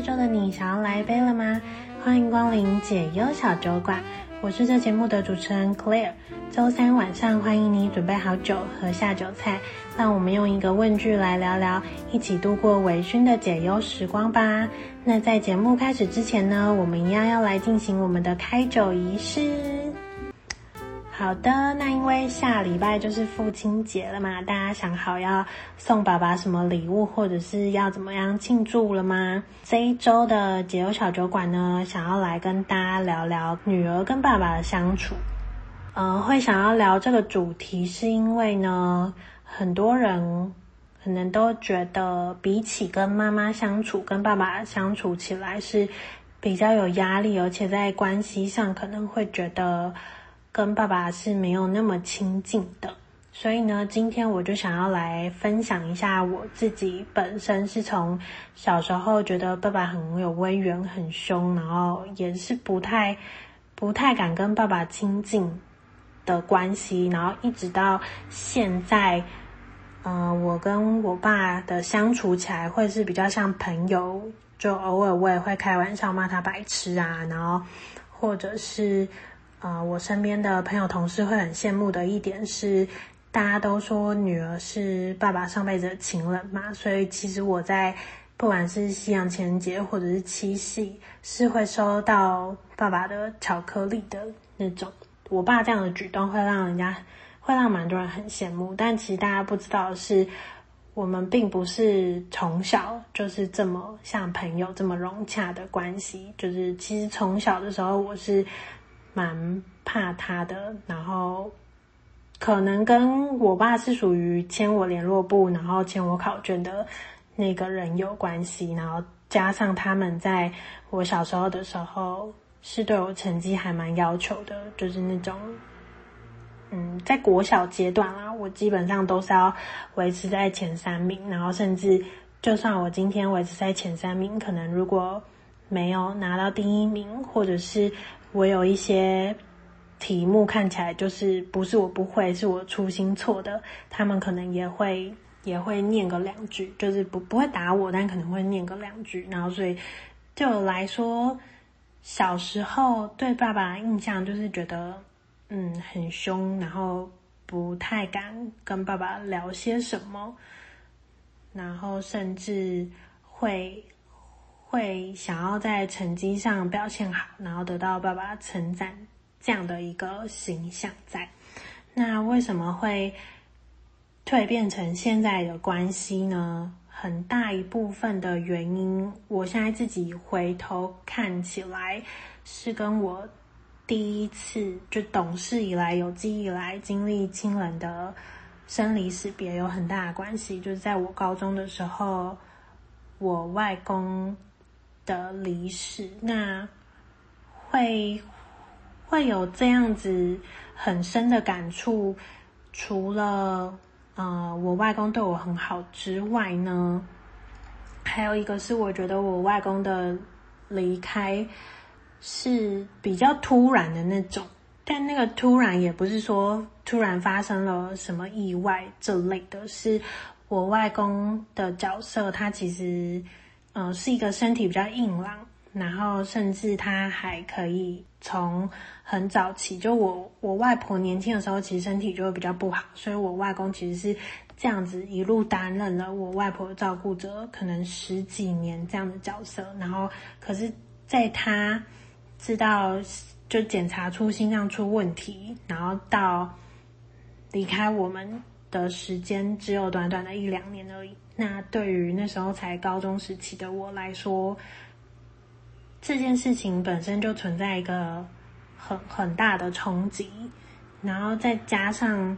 周的你想要来一杯了吗？欢迎光临解忧小酒馆，我是这节目的主持人 Claire。周三晚上，欢迎你准备好酒和下酒菜，让我们用一个问句来聊聊，一起度过微醺的解忧时光吧。那在节目开始之前呢，我们一样要来进行我们的开酒仪式。好的，那因为下礼拜就是父亲节了嘛，大家想好要送爸爸什么礼物，或者是要怎么样庆祝了吗？这一周的解忧小酒馆呢，想要来跟大家聊聊女儿跟爸爸的相处。呃，会想要聊这个主题，是因为呢，很多人可能都觉得，比起跟妈妈相处，跟爸爸相处起来是比较有压力，而且在关系上可能会觉得。跟爸爸是没有那么亲近的，所以呢，今天我就想要来分享一下我自己本身是从小时候觉得爸爸很有威严、很凶，然后也是不太不太敢跟爸爸亲近的关系，然后一直到现在，嗯、我跟我爸的相处起来会是比较像朋友，就偶尔我也会开玩笑骂他白痴啊，然后或者是。呃，我身边的朋友同事会很羡慕的一点是，大家都说女儿是爸爸上辈子的情人嘛，所以其实我在不管是西洋情人节或者是七夕，是会收到爸爸的巧克力的那种。我爸这样的举动会让人家会让蛮多人很羡慕，但其实大家不知道的是，我们并不是从小就是这么像朋友这么融洽的关系，就是其实从小的时候我是。蛮怕他的，然后可能跟我爸是属于签我联络簿，然后签我考卷的那个人有关系，然后加上他们在我小时候的时候是对我成绩还蛮要求的，就是那种，嗯，在国小阶段啊，我基本上都是要维持在前三名，然后甚至就算我今天维持在前三名，可能如果没有拿到第一名，或者是我有一些题目看起来就是不是我不会，是我粗心错的，他们可能也会也会念个两句，就是不不会打我，但可能会念个两句。然后所以对我来说，小时候对爸爸印象就是觉得嗯很凶，然后不太敢跟爸爸聊些什么，然后甚至会。会想要在成绩上表现好，然后得到爸爸称赞，这样的一个形象在。那为什么会蜕变成现在的关系呢？很大一部分的原因，我现在自己回头看起来，是跟我第一次就懂事以来、有记忆以来经历亲人的生离死别有很大的关系。就是在我高中的时候，我外公。的离世，那会会有这样子很深的感触。除了呃，我外公对我很好之外呢，还有一个是我觉得我外公的离开是比较突然的那种，但那个突然也不是说突然发生了什么意外这类的，是我外公的角色，他其实。呃，是一个身体比较硬朗，然后甚至他还可以从很早期，就我我外婆年轻的时候，其实身体就会比较不好，所以我外公其实是这样子一路担任了我外婆的照顾者，可能十几年这样的角色。然后，可是在他知道就检查出心脏出问题，然后到离开我们的时间只有短短的一两年而已。那对于那时候才高中时期的我来说，这件事情本身就存在一个很很大的冲击，然后再加上，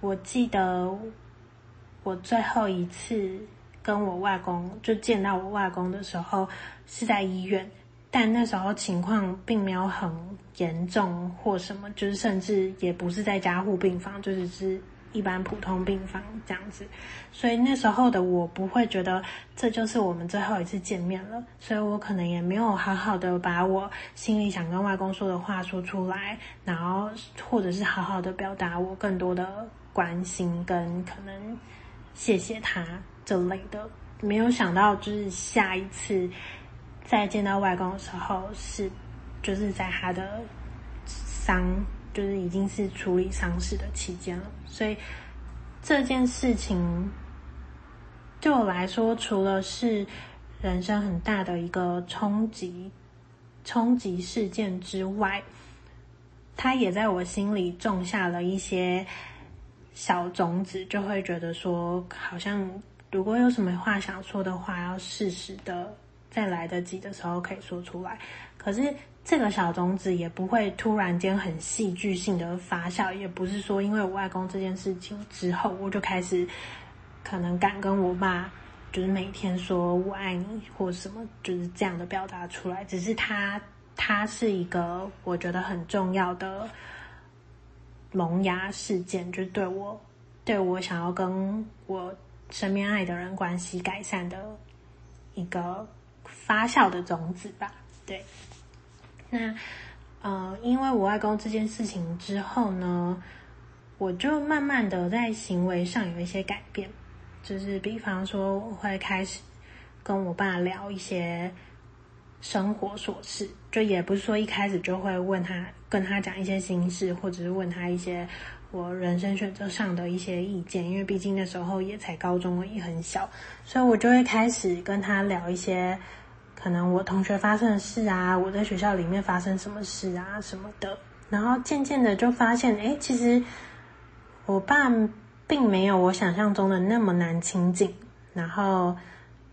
我记得我最后一次跟我外公就见到我外公的时候是在医院，但那时候情况并没有很严重或什么，就是甚至也不是在加护病房，就只是。一般普通病房这样子，所以那时候的我不会觉得这就是我们最后一次见面了，所以我可能也没有好好的把我心里想跟外公说的话说出来，然后或者是好好的表达我更多的关心跟可能谢谢他这类的。没有想到，就是下一次再见到外公的时候，是就是在他的丧，就是已经是处理丧事的期间了。所以这件事情对我来说，除了是人生很大的一个冲击、冲击事件之外，他也在我心里种下了一些小种子，就会觉得说，好像如果有什么话想说的话，要适时的在来得及的时候可以说出来。可是这个小种子也不会突然间很戏剧性的发酵，也不是说因为我外公这件事情之后，我就开始可能敢跟我爸，就是每天说我爱你或什么，就是这样的表达出来。只是他。它是一个我觉得很重要的萌芽事件，就对我对我想要跟我身边爱的人关系改善的一个发酵的种子吧。对，那呃，因为我外公这件事情之后呢，我就慢慢的在行为上有一些改变，就是比方说我会开始跟我爸聊一些。生活琐事，就也不是说一开始就会问他，跟他讲一些心事，或者是问他一些我人生选择上的一些意见，因为毕竟那时候也才高中，也很小，所以我就会开始跟他聊一些可能我同学发生的事啊，我在学校里面发生什么事啊什么的，然后渐渐的就发现，哎，其实我爸并没有我想象中的那么难亲近，然后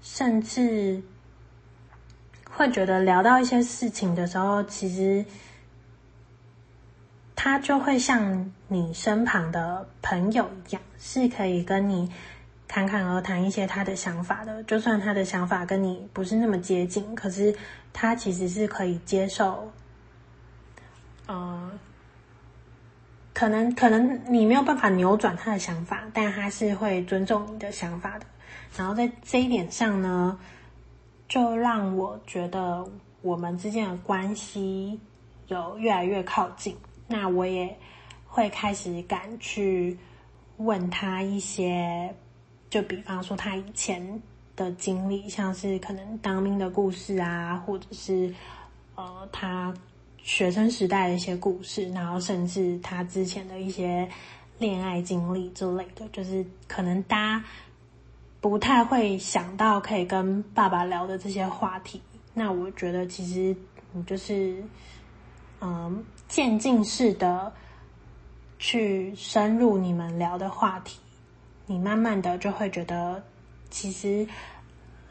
甚至。会觉得聊到一些事情的时候，其实他就会像你身旁的朋友一样，是可以跟你侃侃而谈一些他的想法的。就算他的想法跟你不是那么接近，可是他其实是可以接受。呃，可能可能你没有办法扭转他的想法，但他是会尊重你的想法的。然后在这一点上呢，就让我觉得我们之间的关系有越来越靠近。那我也会开始敢去问他一些，就比方说他以前的经历，像是可能当兵的故事啊，或者是呃他学生时代的一些故事，然后甚至他之前的一些恋爱经历之类的，就是可能大家。不太会想到可以跟爸爸聊的这些话题，那我觉得其实你就是，嗯，渐进式的去深入你们聊的话题，你慢慢的就会觉得，其实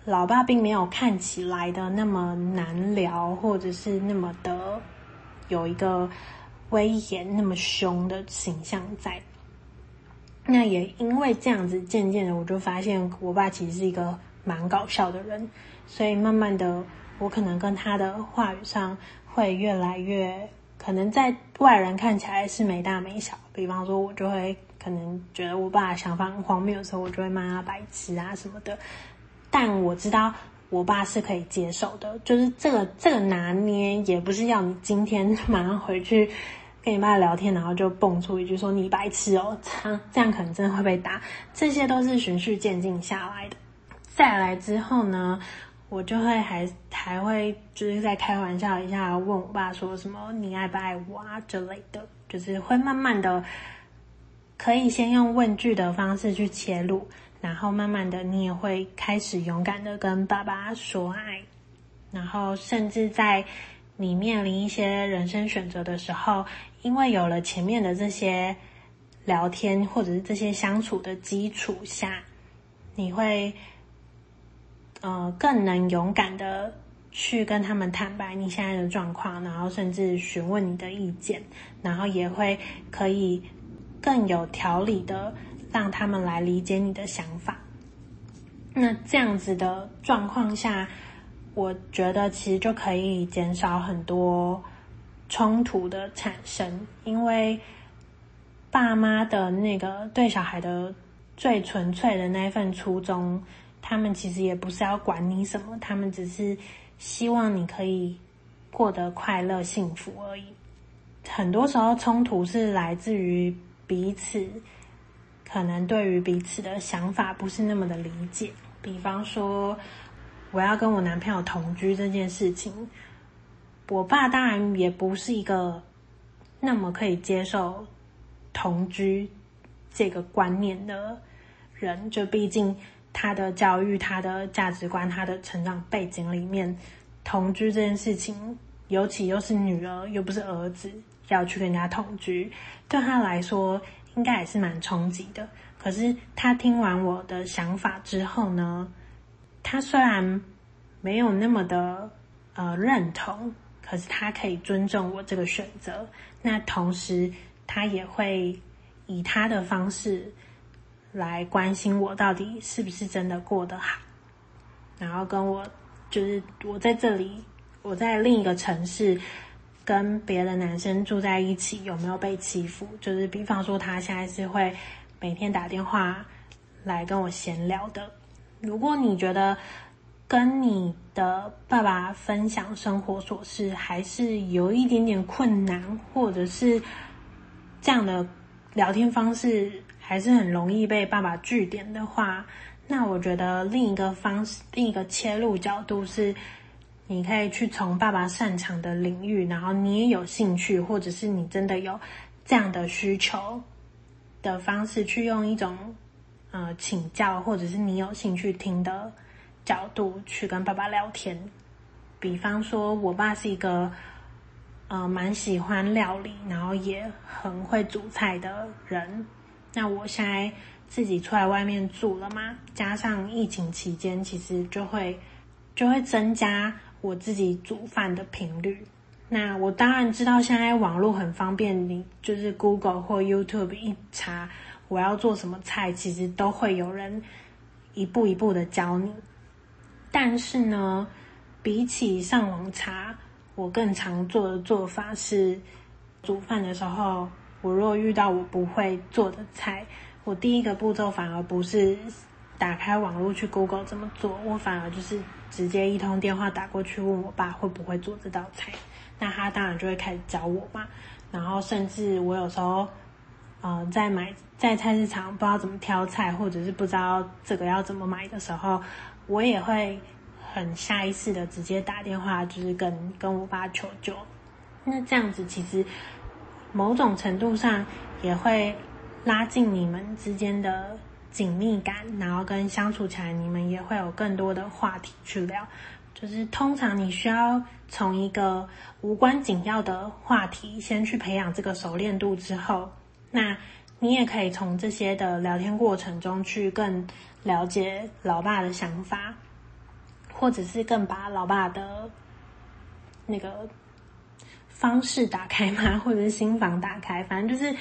老爸并没有看起来的那么难聊，或者是那么的有一个威严、那么凶的形象在。那也因为这样子，渐渐的我就发现我爸其实是一个蛮搞笑的人，所以慢慢的我可能跟他的话语上会越来越，可能在外人看起来是没大没小。比方说，我就会可能觉得我爸想法很荒谬的时候，我就会骂他白痴啊什么的。但我知道我爸是可以接受的，就是这个这个拿捏也不是要你今天马上回去。跟你爸聊天，然后就蹦出一句说你白痴哦，这样这样可能真的会被打。这些都是循序渐进下来的。再来之后呢，我就会还还会就是在开玩笑一下，问我爸说什么你爱不爱我啊之类的，就是会慢慢的可以先用问句的方式去切入，然后慢慢的你也会开始勇敢的跟爸爸说爱，然后甚至在你面临一些人生选择的时候。因为有了前面的这些聊天或者是这些相处的基础下，你会呃更能勇敢的去跟他们坦白你现在的状况，然后甚至询问你的意见，然后也会可以更有条理的让他们来理解你的想法。那这样子的状况下，我觉得其实就可以减少很多。冲突的产生，因为爸妈的那个对小孩的最纯粹的那一份初衷，他们其实也不是要管你什么，他们只是希望你可以过得快乐幸福而已。很多时候冲突是来自于彼此可能对于彼此的想法不是那么的理解，比方说我要跟我男朋友同居这件事情，我爸当然也不是一个那么可以接受同居这个观念的人，就毕竟他的教育、他的价值观、他的成长背景里面，同居这件事情，尤其又是女儿，又不是儿子。要去跟人家同居，对他来说应该也是蛮冲击的。可是他听完我的想法之后呢，他虽然没有那么的呃认同，可是他可以尊重我这个选择。那同时，他也会以他的方式来关心我到底是不是真的过得好，然后跟我就是我在这里，我在另一个城市。跟别的男生住在一起有没有被欺负？就是比方说，他现在是会每天打电话来跟我闲聊的。如果你觉得跟你的爸爸分享生活琐事还是有一点点困难，或者是这样的聊天方式还是很容易被爸爸句点的话，那我觉得另一个方式，另一个切入角度是。你可以去从爸爸擅长的领域，然后你也有兴趣，或者是你真的有这样的需求的方式，去用一种呃请教，或者是你有兴趣听的角度去跟爸爸聊天。比方说，我爸是一个呃蛮喜欢料理，然后也很会煮菜的人。那我现在自己出来外面住了嘛，加上疫情期间，其实就会就会增加。我自己煮饭的频率，那我当然知道现在网络很方便，你就是 Google 或 YouTube 一查，我要做什么菜，其实都会有人一步一步的教你。但是呢，比起上网查，我更常做的做法是，煮饭的时候，我如果遇到我不会做的菜，我第一个步骤反而不是打开网络去 Google 怎么做，我反而就是。直接一通电话打过去问我爸会不会做这道菜，那他当然就会开始教我嘛。然后甚至我有时候，呃，在买在菜市场不知道怎么挑菜，或者是不知道这个要怎么买的时候，我也会很下意识的直接打电话，就是跟跟我爸求救。那这样子其实某种程度上也会拉近你们之间的。紧密感，然后跟相处起来，你们也会有更多的话题去聊。就是通常你需要从一个无关紧要的话题先去培养这个熟练度之后，那你也可以从这些的聊天过程中去更了解老爸的想法，或者是更把老爸的那个方式打开嘛，或者是心房打开，反正就是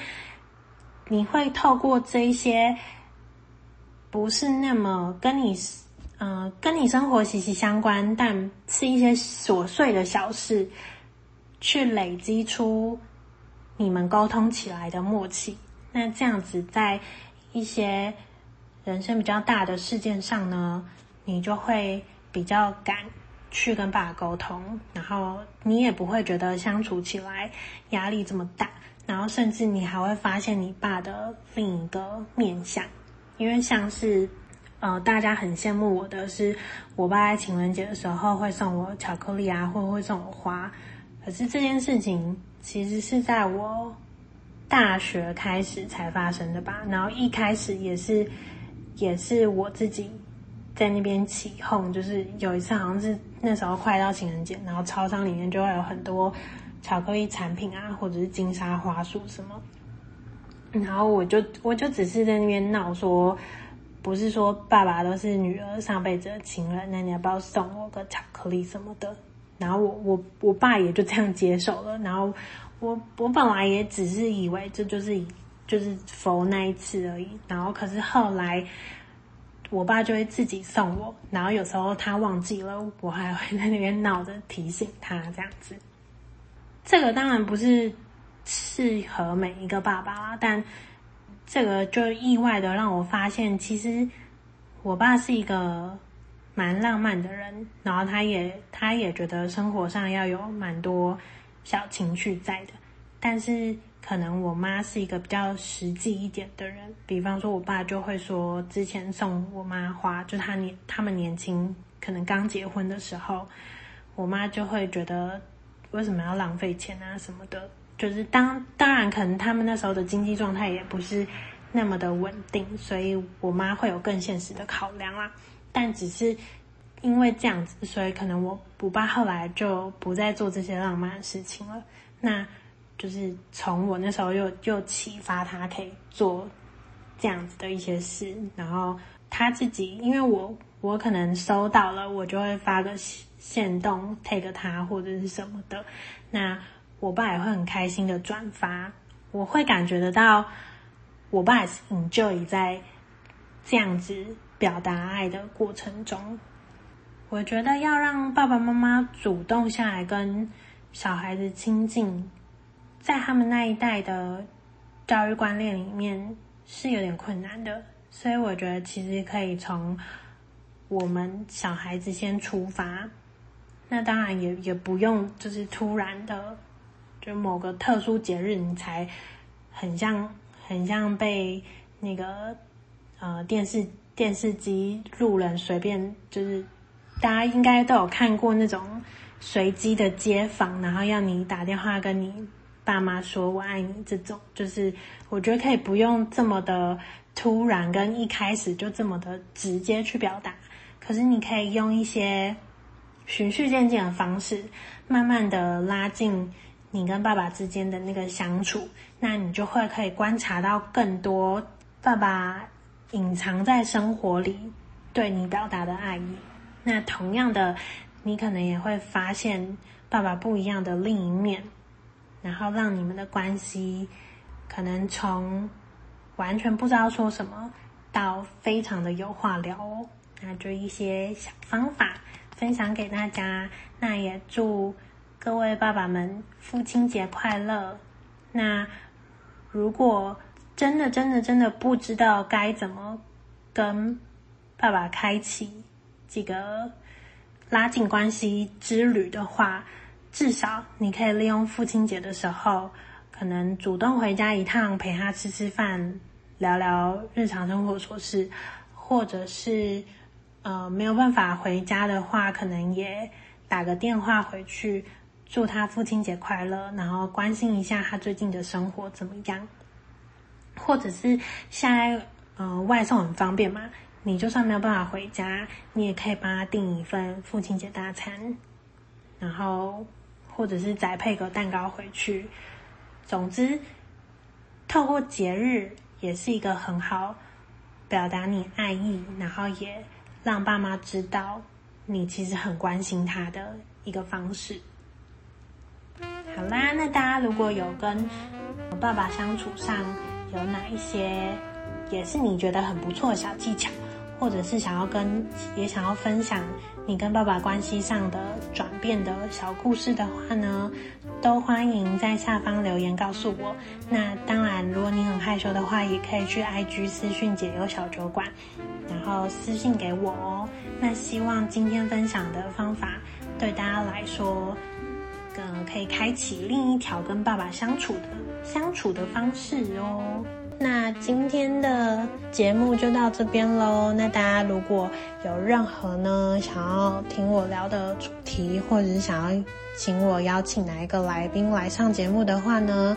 你会透过这一些。不是那么跟你，呃，跟你生活息息相关，但是一些琐碎的小事，去累积出你们沟通起来的默契。那这样子，在一些人生比较大的事件上呢，你就会比较敢去跟爸爸沟通，然后你也不会觉得相处起来压力这么大，然后甚至你还会发现你爸的另一个面相。因为像是，呃，大家很羡慕我的是，我爸在情人节的时候会送我巧克力啊，或者会送我花。可是这件事情其实是在我大学开始才发生的吧。然后一开始也是，也是我自己在那边起哄，就是有一次好像是那时候快到情人节，然后超商里面就会有很多巧克力产品啊，或者是金沙花束什么。然后我就我就只是在那边闹说，不是说爸爸都是女儿上辈子的情人，那你要不要送我个巧克力什么的？然后我我我爸也就这样接受了。然后我我本来也只是以为这就是就是佛那一次而已。然后可是后来我爸就会自己送我，然后有时候他忘记了，我还会在那边闹着提醒他这样子。这个当然不是。适合每一个爸爸啦，但这个就意外的让我发现，其实我爸是一个蛮浪漫的人，然后他也他也觉得生活上要有蛮多小情趣在的，但是可能我妈是一个比较实际一点的人，比方说我爸就会说，之前送我妈花，就他年他们年轻，可能刚结婚的时候，我妈就会觉得为什么要浪费钱啊什么的，就是当当然可能他们那时候的经济状态也不是那么的稳定，所以我妈会有更现实的考量啦，但只是因为这样子，所以可能我我爸后来就不再做这些浪漫的事情了，那。就是从我那时候又又启发他可以做这样子的一些事，然后他自己，因为我我可能收到了，我就会发个限动 take 他或者是什么的，那我爸也会很开心的转发，我会感觉得到我爸也是 enjoy 在这样子表达爱的过程中。我觉得要让爸爸妈妈主动下来跟小孩子亲近。在他们那一代的教育观念里面是有点困难的，所以我觉得其实可以从我们小孩子先出发。那当然也也不用就是突然的，就某个特殊节日你才很像很像被那个呃电视电视机路人随便就是大家应该都有看过那种随机的街访，然后要你打电话跟你。爸妈说我爱你，这种就是我觉得可以不用这么的突然，跟一开始就这么的直接去表达。可是你可以用一些循序渐进的方式，慢慢的拉近你跟爸爸之间的那个相处，那你就会可以观察到更多爸爸隐藏在生活里对你表达的爱意。那同样的，你可能也会发现爸爸不一样的另一面。然后让你们的关系可能从完全不知道说什么到非常的有话聊哦。那就一些小方法分享给大家。那也祝各位爸爸们父亲节快乐。那如果真的真的真的不知道该怎么跟爸爸开启这个拉近关系之旅的话，至少你可以利用父亲节的时候，可能主动回家一趟，陪他吃吃饭，聊聊日常生活琐事，或者是呃没有办法回家的话，可能也打个电话回去，祝他父亲节快乐，然后关心一下他最近的生活怎么样。或者是现在呃外送很方便嘛，你就算没有办法回家，你也可以帮他订一份父亲节大餐，然后。或者是再配个蛋糕回去，总之，透过节日也是一个很好表达你爱意，然后也让爸妈知道你其实很关心他的一个方式。好啦，那大家如果有跟我爸爸相处上有哪一些也是你觉得很不错的小技巧，或者是想要跟也想要分享。你跟爸爸关系上的转变的小故事的话呢，都欢迎在下方留言告诉我。那当然，如果你很害羞的话，也可以去 IG 私讯解忧小酒馆，然后私信给我哦。那希望今天分享的方法对大家来说，呃，可以开启另一条跟爸爸相处的相处的方式哦。那今天的节目就到这边喽。那大家如果有任何呢想要听我聊的主题，或者是想要请我邀请哪一个来宾来上节目的话呢，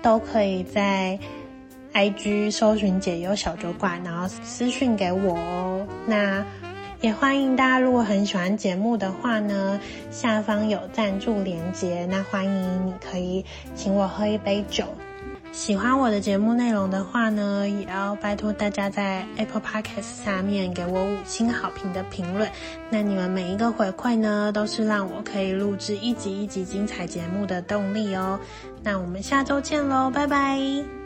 都可以在 IG 搜寻解忧小酒馆，然后私讯给我哦。那也欢迎大家，如果很喜欢节目的话呢，下方有赞助连接，那欢迎你可以请我喝一杯酒。喜欢我的节目内容的话呢，也要拜托大家在 Apple Podcast 下面给我五星好评的评论。那你们每一个回馈呢，都是让我可以录制一集一集精彩节目的动力哦。那我们下周见喽，拜拜。